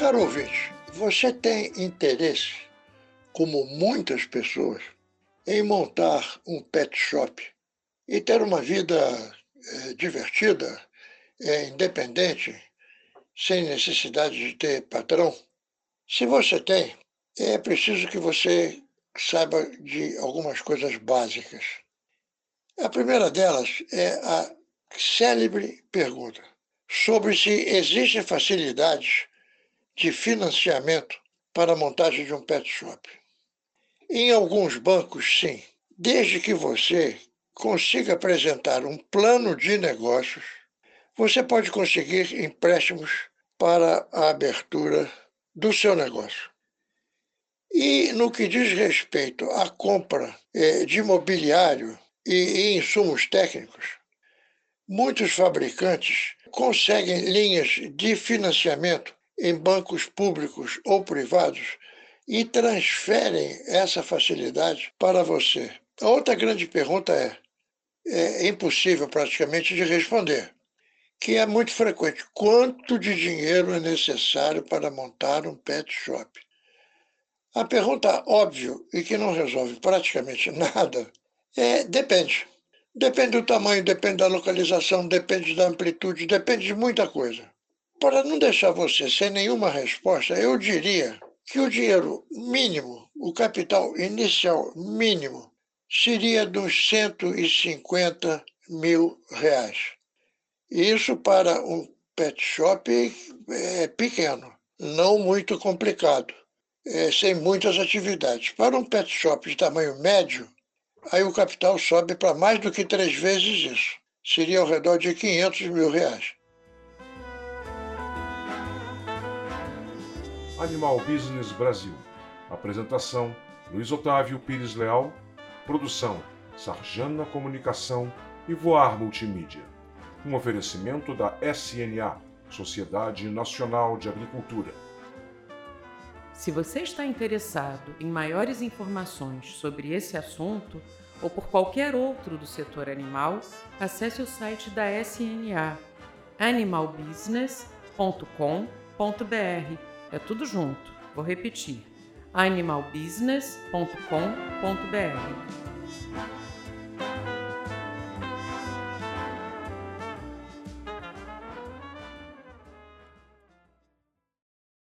Caro ouvinte, você tem interesse, como muitas pessoas, em montar um pet shop e ter uma vida é, divertida, é, independente, sem necessidade de ter patrão? Se você tem, é preciso que você saiba de algumas coisas básicas. A primeira delas é a célebre pergunta sobre se existem facilidades de financiamento para a montagem de um pet shop. Em alguns bancos, sim, desde que você consiga apresentar um plano de negócios, você pode conseguir empréstimos para a abertura do seu negócio. E no que diz respeito à compra eh, de mobiliário e insumos técnicos, muitos fabricantes conseguem linhas de financiamento em bancos públicos ou privados e transferem essa facilidade para você. A outra grande pergunta é, é impossível praticamente de responder, que é muito frequente. Quanto de dinheiro é necessário para montar um pet shop? A pergunta óbvia e que não resolve praticamente nada é depende. Depende do tamanho, depende da localização, depende da amplitude, depende de muita coisa. Para não deixar você sem nenhuma resposta, eu diria que o dinheiro mínimo, o capital inicial mínimo, seria dos 150 mil reais. Isso para um pet shop é pequeno, não muito complicado, é, sem muitas atividades. Para um pet shop de tamanho médio, aí o capital sobe para mais do que três vezes isso. Seria ao redor de 500 mil reais. Animal Business Brasil. Apresentação: Luiz Otávio Pires Leal. Produção: Sarjana Comunicação e Voar Multimídia. Um oferecimento da SNA, Sociedade Nacional de Agricultura. Se você está interessado em maiores informações sobre esse assunto ou por qualquer outro do setor animal, acesse o site da SNA animalbusiness.com.br é tudo junto. Vou repetir: animalbusiness.com.br.